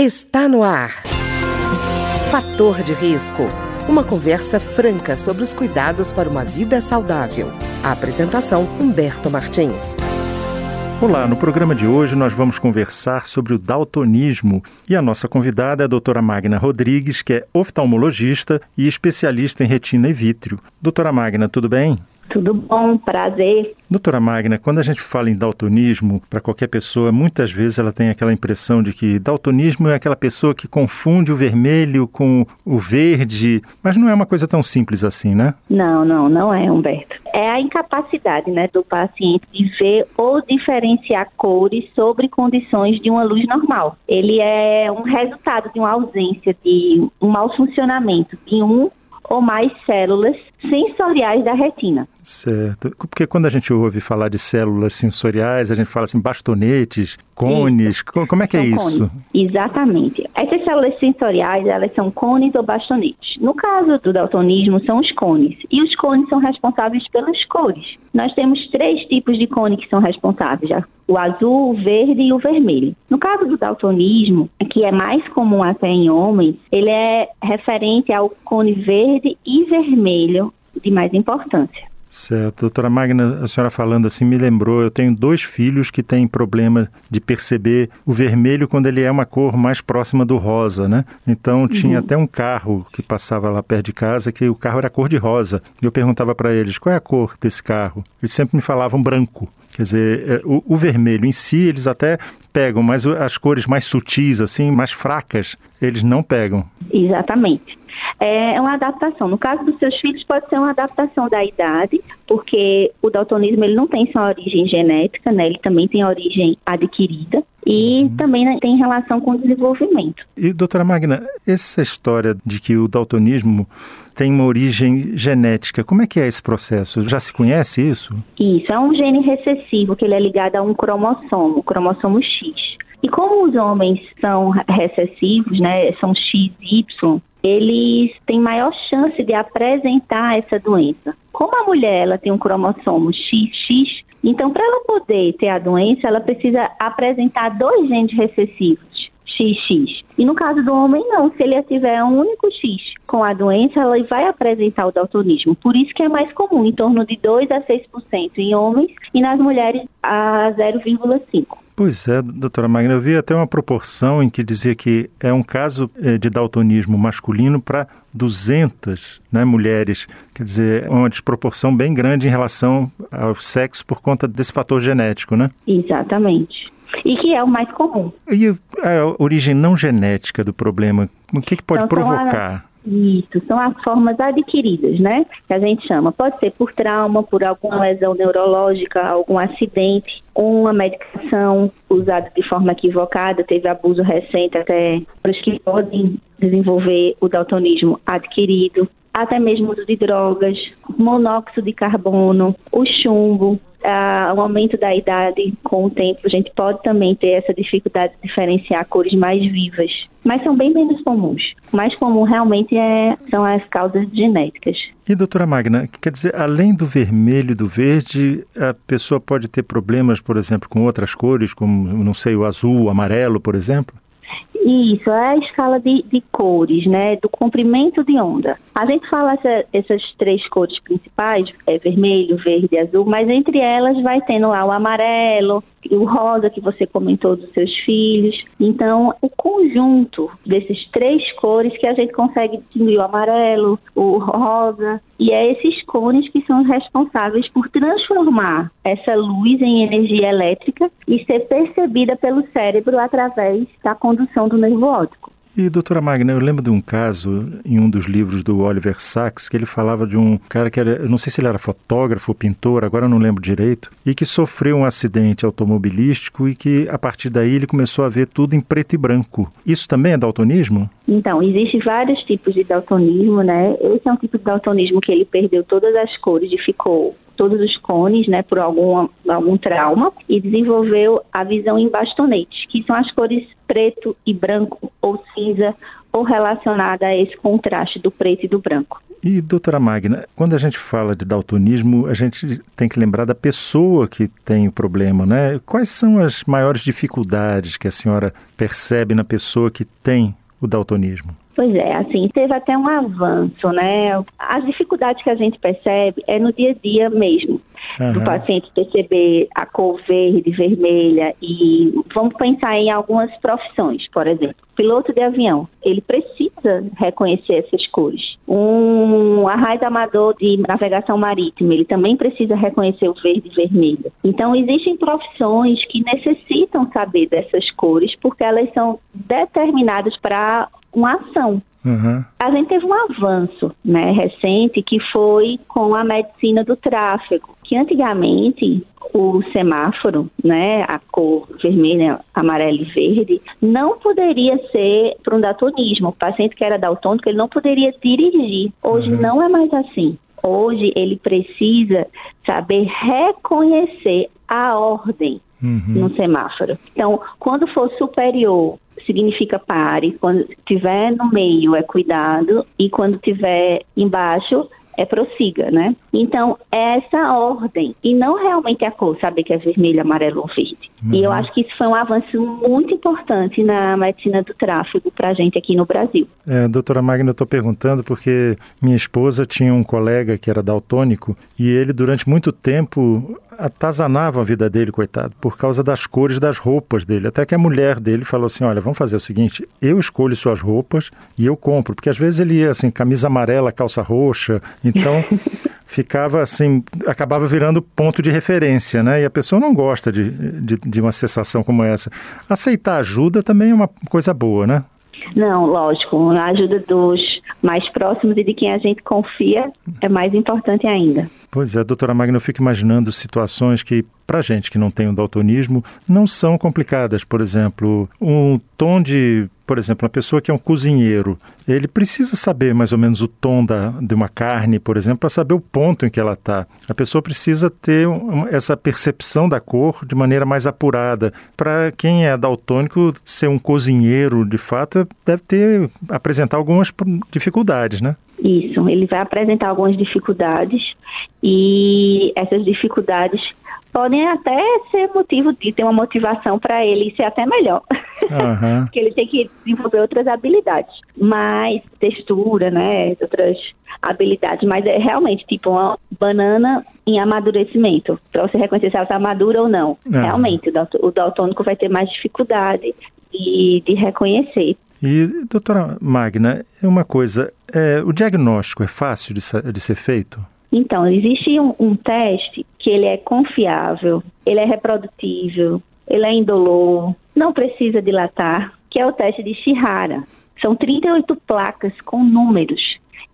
Está no ar. Fator de risco. Uma conversa franca sobre os cuidados para uma vida saudável. A apresentação Humberto Martins. Olá, no programa de hoje nós vamos conversar sobre o daltonismo e a nossa convidada é a doutora Magna Rodrigues, que é oftalmologista e especialista em retina e vítreo. Doutora Magna, tudo bem? Tudo bom, prazer. Doutora Magna, quando a gente fala em daltonismo, para qualquer pessoa, muitas vezes ela tem aquela impressão de que daltonismo é aquela pessoa que confunde o vermelho com o verde, mas não é uma coisa tão simples assim, né? Não, não, não é, Humberto. É a incapacidade né, do paciente de ver ou diferenciar cores sobre condições de uma luz normal. Ele é um resultado de uma ausência de um mau funcionamento de um ou mais células sensoriais da retina. Certo. Porque quando a gente ouve falar de células sensoriais, a gente fala assim, bastonetes, cones. Isso. Como é que é são é isso? Cones. Exatamente. Essas células sensoriais, elas são cones ou bastonetes. No caso do daltonismo, são os cones. E os cones são responsáveis pelas cores. Nós temos três tipos de cone que são responsáveis, o azul, o verde e o vermelho. No caso do daltonismo, que é mais comum até em homens, ele é referente ao cone verde e vermelho de mais importância. Certo. Doutora Magna, a senhora falando assim me lembrou, eu tenho dois filhos que têm problema de perceber o vermelho quando ele é uma cor mais próxima do rosa, né? Então uhum. tinha até um carro que passava lá perto de casa que o carro era cor de rosa. E eu perguntava para eles, qual é a cor desse carro? Eles sempre me falavam branco. Quer dizer, é, o, o vermelho em si eles até pegam, mas as cores mais sutis, assim, mais fracas, eles não pegam. Exatamente é uma adaptação. No caso dos seus filhos, pode ser uma adaptação da idade, porque o daltonismo ele não tem só origem genética, né? Ele também tem origem adquirida e uhum. também né, tem relação com o desenvolvimento. E, doutora Magna, essa história de que o daltonismo tem uma origem genética, como é que é esse processo? Já se conhece isso? Isso, é um gene recessivo que ele é ligado a um cromossomo, o cromossomo X. E como os homens são recessivos, né, são XY, eles têm maior chance de apresentar essa doença. Como a mulher ela tem um cromossomo XX, então para ela poder ter a doença, ela precisa apresentar dois genes recessivos. XX. E no caso do homem, não. Se ele tiver um único X com a doença, ela vai apresentar o daltonismo. Por isso que é mais comum, em torno de 2 a 6% em homens e nas mulheres a 0,5%. Pois é, doutora Magna, eu vi até uma proporção em que dizia que é um caso eh, de daltonismo masculino para 200 né, mulheres. Quer dizer, é uma desproporção bem grande em relação ao sexo por conta desse fator genético, né? Exatamente. E que é o mais comum. E a origem não genética do problema, o que, que pode então, provocar? Isso, são as formas adquiridas, né? Que a gente chama. Pode ser por trauma, por alguma lesão neurológica, algum acidente, uma medicação usada de forma equivocada, teve abuso recente até para os que podem desenvolver o daltonismo adquirido, até mesmo uso de drogas, monóxido de carbono, o chumbo, o aumento da idade com o tempo, a gente pode também ter essa dificuldade de diferenciar cores mais vivas, mas são bem menos comuns. O mais comum realmente é, são as causas genéticas. E doutora Magna, quer dizer, além do vermelho e do verde, a pessoa pode ter problemas, por exemplo, com outras cores, como, não sei, o azul, o amarelo, por exemplo? Isso, é a escala de, de, cores, né? Do comprimento de onda. A gente fala essa, essas três cores principais, é vermelho, verde e azul, mas entre elas vai tendo lá o amarelo, o rosa que você comentou dos seus filhos. Então, o conjunto desses três cores que a gente consegue distinguir o amarelo, o rosa, e é esses cones que são responsáveis por transformar essa luz em energia elétrica e ser percebida pelo cérebro através da condução do nervo óptico. E, doutora Magna, eu lembro de um caso em um dos livros do Oliver Sacks que ele falava de um cara que era, eu não sei se ele era fotógrafo ou pintor, agora eu não lembro direito, e que sofreu um acidente automobilístico e que a partir daí ele começou a ver tudo em preto e branco. Isso também é daltonismo? Então, existem vários tipos de daltonismo, né? Esse é um tipo de daltonismo que ele perdeu todas as cores e ficou todos os cones, né, por algum, algum trauma, e desenvolveu a visão em bastonetes, que são as cores preto e branco ou cinza, ou relacionada a esse contraste do preto e do branco. E, doutora Magna, quando a gente fala de daltonismo, a gente tem que lembrar da pessoa que tem o problema, né? Quais são as maiores dificuldades que a senhora percebe na pessoa que tem o daltonismo? Pois é, assim, teve até um avanço, né? As dificuldades que a gente percebe é no dia a dia mesmo. Uhum. Do paciente perceber a cor verde, vermelha e vamos pensar em algumas profissões, por exemplo. Piloto de avião, ele precisa reconhecer essas cores. Um arraio amador de navegação marítima, ele também precisa reconhecer o verde e vermelho. Então, existem profissões que necessitam saber dessas cores porque elas são determinadas para uma ação. Uhum. A gente teve um avanço né, recente que foi com a medicina do tráfego, que antigamente o semáforo, né, a cor vermelha, amarelo e verde, não poderia ser para um daltonismo. O paciente que era daltônico, ele não poderia dirigir. Hoje uhum. não é mais assim. Hoje ele precisa saber reconhecer a ordem uhum. no semáforo. Então, quando for superior significa pare, quando tiver no meio é cuidado e quando tiver embaixo é prossiga, né? Então, é essa ordem, e não realmente a cor, saber que é vermelho, amarelo ou verde. Uhum. E eu acho que isso foi um avanço muito importante na medicina do tráfego para a gente aqui no Brasil. É, doutora Magna, eu estou perguntando porque minha esposa tinha um colega que era daltônico e ele, durante muito tempo, atazanava a vida dele, coitado, por causa das cores das roupas dele. Até que a mulher dele falou assim: Olha, vamos fazer o seguinte, eu escolho suas roupas e eu compro. Porque às vezes ele ia assim, camisa amarela, calça roxa. Então. ficava assim, acabava virando ponto de referência, né? E a pessoa não gosta de, de, de uma sensação como essa. Aceitar ajuda também é uma coisa boa, né? Não, lógico. A ajuda dos mais próximos e de quem a gente confia é mais importante ainda. Pois é, doutora Magna, eu fico imaginando situações que, para gente que não tem o um daltonismo, não são complicadas. Por exemplo, um tom de. Por exemplo, uma pessoa que é um cozinheiro, ele precisa saber mais ou menos o tom da, de uma carne, por exemplo, para saber o ponto em que ela está. A pessoa precisa ter um, essa percepção da cor de maneira mais apurada. Para quem é daltônico, ser um cozinheiro, de fato, deve ter apresentar algumas dificuldades, né? Isso, ele vai apresentar algumas dificuldades e essas dificuldades podem até ser motivo de ter uma motivação para ele ser até melhor. Uhum. Porque ele tem que desenvolver outras habilidades, mais textura, né, outras habilidades, mas é realmente tipo uma banana em amadurecimento, para você reconhecer se ela está madura ou não. Uhum. Realmente, o daltônico vai ter mais dificuldade de, de reconhecer. E, doutora Magna, é uma coisa, é, o diagnóstico é fácil de, de ser feito? Então, existe um, um, teste que ele é confiável, ele é reprodutível, ele é indolor, não precisa dilatar, que é o teste de Shihara. São 38 placas com números,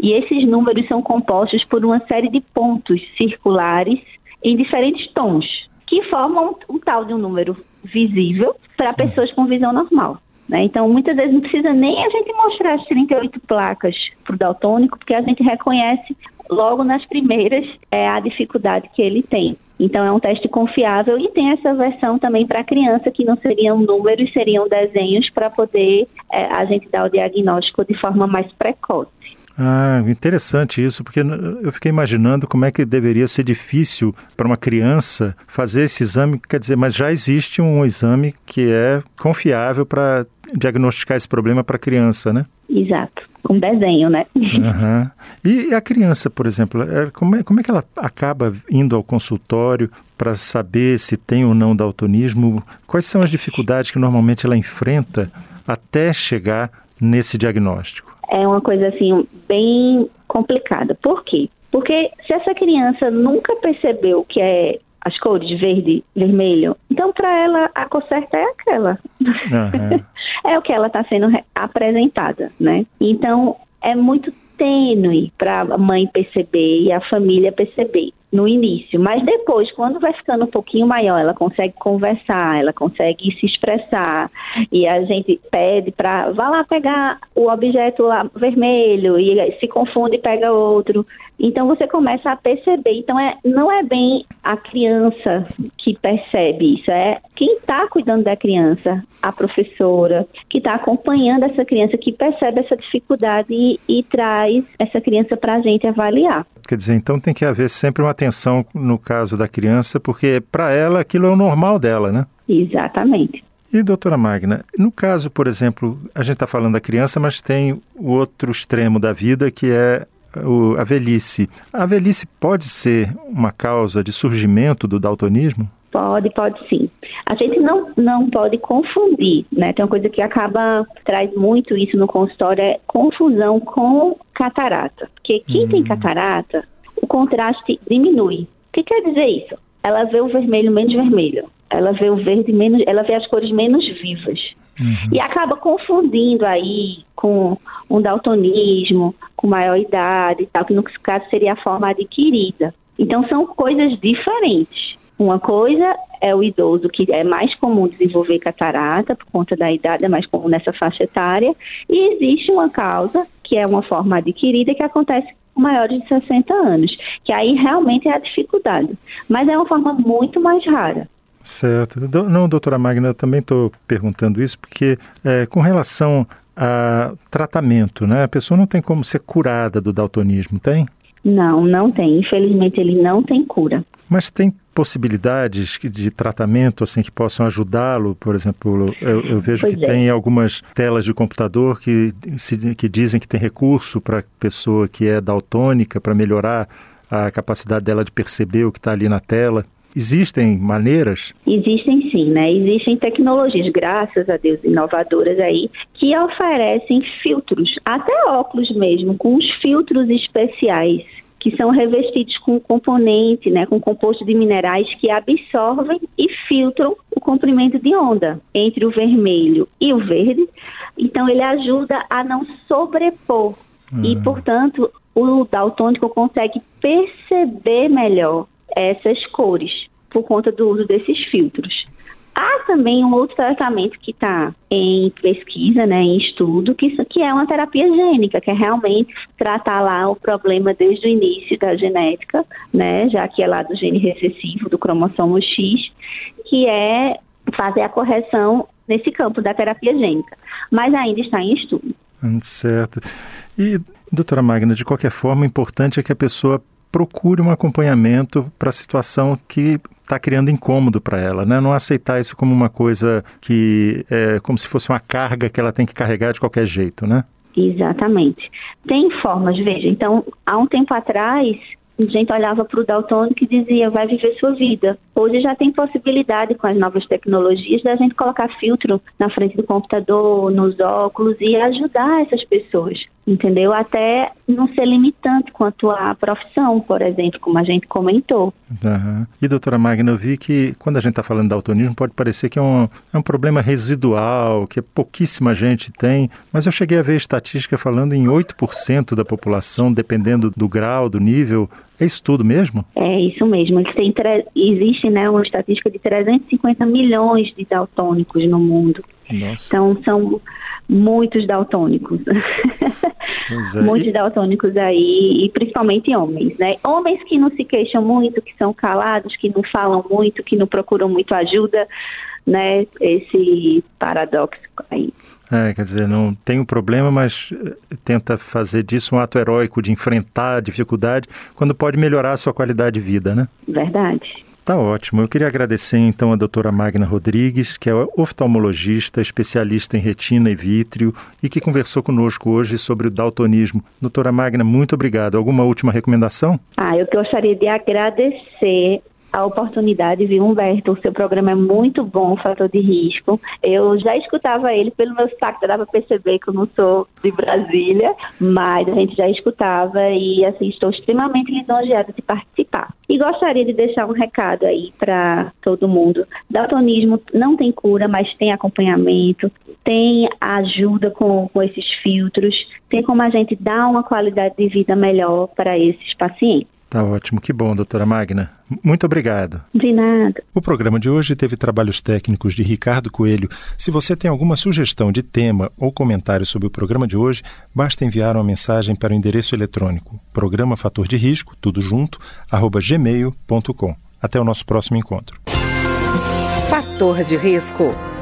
e esses números são compostos por uma série de pontos circulares em diferentes tons, que formam um, tal de um número visível para pessoas com visão normal. Né? Então, muitas vezes não precisa nem a gente mostrar as 38 placas para o daltônico, porque a gente reconhece logo nas primeiras é, a dificuldade que ele tem. Então, é um teste confiável e tem essa versão também para criança, que não seriam números, seriam desenhos para poder é, a gente dar o diagnóstico de forma mais precoce. Ah, interessante isso, porque eu fiquei imaginando como é que deveria ser difícil para uma criança fazer esse exame, quer dizer, mas já existe um exame que é confiável para diagnosticar esse problema para a criança, né? Exato, um desenho, né? Uhum. E a criança, por exemplo, é, como é, como é que ela acaba indo ao consultório para saber se tem ou não daltonismo? Quais são as dificuldades que normalmente ela enfrenta até chegar nesse diagnóstico? é uma coisa assim bem complicada. Por quê? Porque se essa criança nunca percebeu que é as cores verde, vermelho, então para ela a cor certa é aquela. Uhum. é o que ela está sendo apresentada, né? Então é muito tênue para a mãe perceber e a família perceber. No início, mas depois, quando vai ficando um pouquinho maior, ela consegue conversar, ela consegue se expressar e a gente pede para vá lá pegar o objeto lá vermelho e se confunde e pega outro. Então você começa a perceber. Então é, não é bem a criança que percebe isso, é quem está cuidando da criança, a professora, que está acompanhando essa criança, que percebe essa dificuldade e, e traz essa criança para a gente avaliar. Quer dizer, então tem que haver sempre uma atenção no caso da criança, porque para ela aquilo é o normal dela, né? Exatamente. E, doutora Magna, no caso, por exemplo, a gente está falando da criança, mas tem o outro extremo da vida que é a velhice. A velhice pode ser uma causa de surgimento do daltonismo? Pode, pode sim. A gente não, não pode confundir, né? Tem uma coisa que acaba, traz muito isso no consultório, é confusão com catarata. Porque quem tem hum. catarata, o contraste diminui. O que quer dizer isso? Ela vê o vermelho menos vermelho, ela vê o verde menos, ela vê as cores menos vivas. Uhum. E acaba confundindo aí com um daltonismo, com maior idade e tal, que no caso seria a forma adquirida. Então são coisas diferentes. Uma coisa é o idoso, que é mais comum desenvolver catarata por conta da idade, é mais comum nessa faixa etária, e existe uma causa, que é uma forma adquirida, que acontece com maiores de 60 anos, que aí realmente é a dificuldade. Mas é uma forma muito mais rara. Certo. Não, doutora Magna, eu também estou perguntando isso porque, é, com relação a tratamento, né? A pessoa não tem como ser curada do daltonismo, tem? Não, não tem. Infelizmente, ele não tem cura. Mas tem possibilidades de tratamento assim que possam ajudá-lo? Por exemplo, eu, eu vejo pois que é. tem algumas telas de computador que, se, que dizem que tem recurso para a pessoa que é daltônica para melhorar a capacidade dela de perceber o que está ali na tela. Existem maneiras? Existem sim, né? Existem tecnologias, graças a Deus, inovadoras aí, que oferecem filtros, até óculos mesmo, com os filtros especiais que são revestidos com componente, né, com composto de minerais que absorvem e filtram o comprimento de onda entre o vermelho e o verde. Então ele ajuda a não sobrepor uhum. e, portanto, o daltônico consegue perceber melhor essas cores por conta do uso desses filtros. Há também um outro tratamento que está em pesquisa, né, em estudo, que, que é uma terapia gênica, que é realmente tratar lá o problema desde o início da genética, né, já que é lá do gene recessivo, do cromossomo X, que é fazer a correção nesse campo da terapia gênica. Mas ainda está em estudo. Hum, certo. E, doutora Magna, de qualquer forma, o importante é que a pessoa procure um acompanhamento para a situação que está criando incômodo para ela, né? Não aceitar isso como uma coisa que é como se fosse uma carga que ela tem que carregar de qualquer jeito, né? Exatamente. Tem formas, veja, então, há um tempo atrás, a gente olhava para o daltônico e dizia, vai viver sua vida. Hoje já tem possibilidade com as novas tecnologias da gente colocar filtro na frente do computador, nos óculos e ajudar essas pessoas, entendeu? Até não ser limitante quanto à profissão, por exemplo, como a gente comentou. Uhum. E doutora Magna, eu vi que quando a gente está falando de daltonismo pode parecer que é um, é um problema residual, que pouquíssima gente tem, mas eu cheguei a ver estatística falando em 8% da população, dependendo do grau, do nível, é isso tudo mesmo? É isso mesmo. Tem, existe né, uma estatística de 350 milhões de daltônicos no mundo. Nossa. Então são muitos daltônicos. É. muitos daltônicos aí, e principalmente homens, né? Homens que não se queixam muito, que são calados, que não falam muito, que não procuram muito ajuda, né? Esse paradoxo aí. É, quer dizer, não tem um problema, mas eh, tenta fazer disso um ato heróico de enfrentar a dificuldade, quando pode melhorar a sua qualidade de vida, né? Verdade. Tá ótimo. Eu queria agradecer então a doutora Magna Rodrigues, que é oftalmologista, especialista em retina e vítreo e que conversou conosco hoje sobre o daltonismo. Doutora Magna, muito obrigado. Alguma última recomendação? Ah, eu gostaria de agradecer a oportunidade, viu, Humberto? O seu programa é muito bom, Fator de Risco. Eu já escutava ele pelo meu sotaque, dava para perceber que eu não sou de Brasília, mas a gente já escutava e, assim, estou extremamente lisonjeada de participar. E gostaria de deixar um recado aí para todo mundo. Daltonismo não tem cura, mas tem acompanhamento, tem ajuda com, com esses filtros, tem como a gente dar uma qualidade de vida melhor para esses pacientes. Tá ótimo, que bom, doutora Magna. Muito obrigado. De nada. O programa de hoje teve trabalhos técnicos de Ricardo Coelho. Se você tem alguma sugestão de tema ou comentário sobre o programa de hoje, basta enviar uma mensagem para o endereço eletrônico programa fator de risco, tudo junto, arroba gmail.com. Até o nosso próximo encontro. Fator de risco,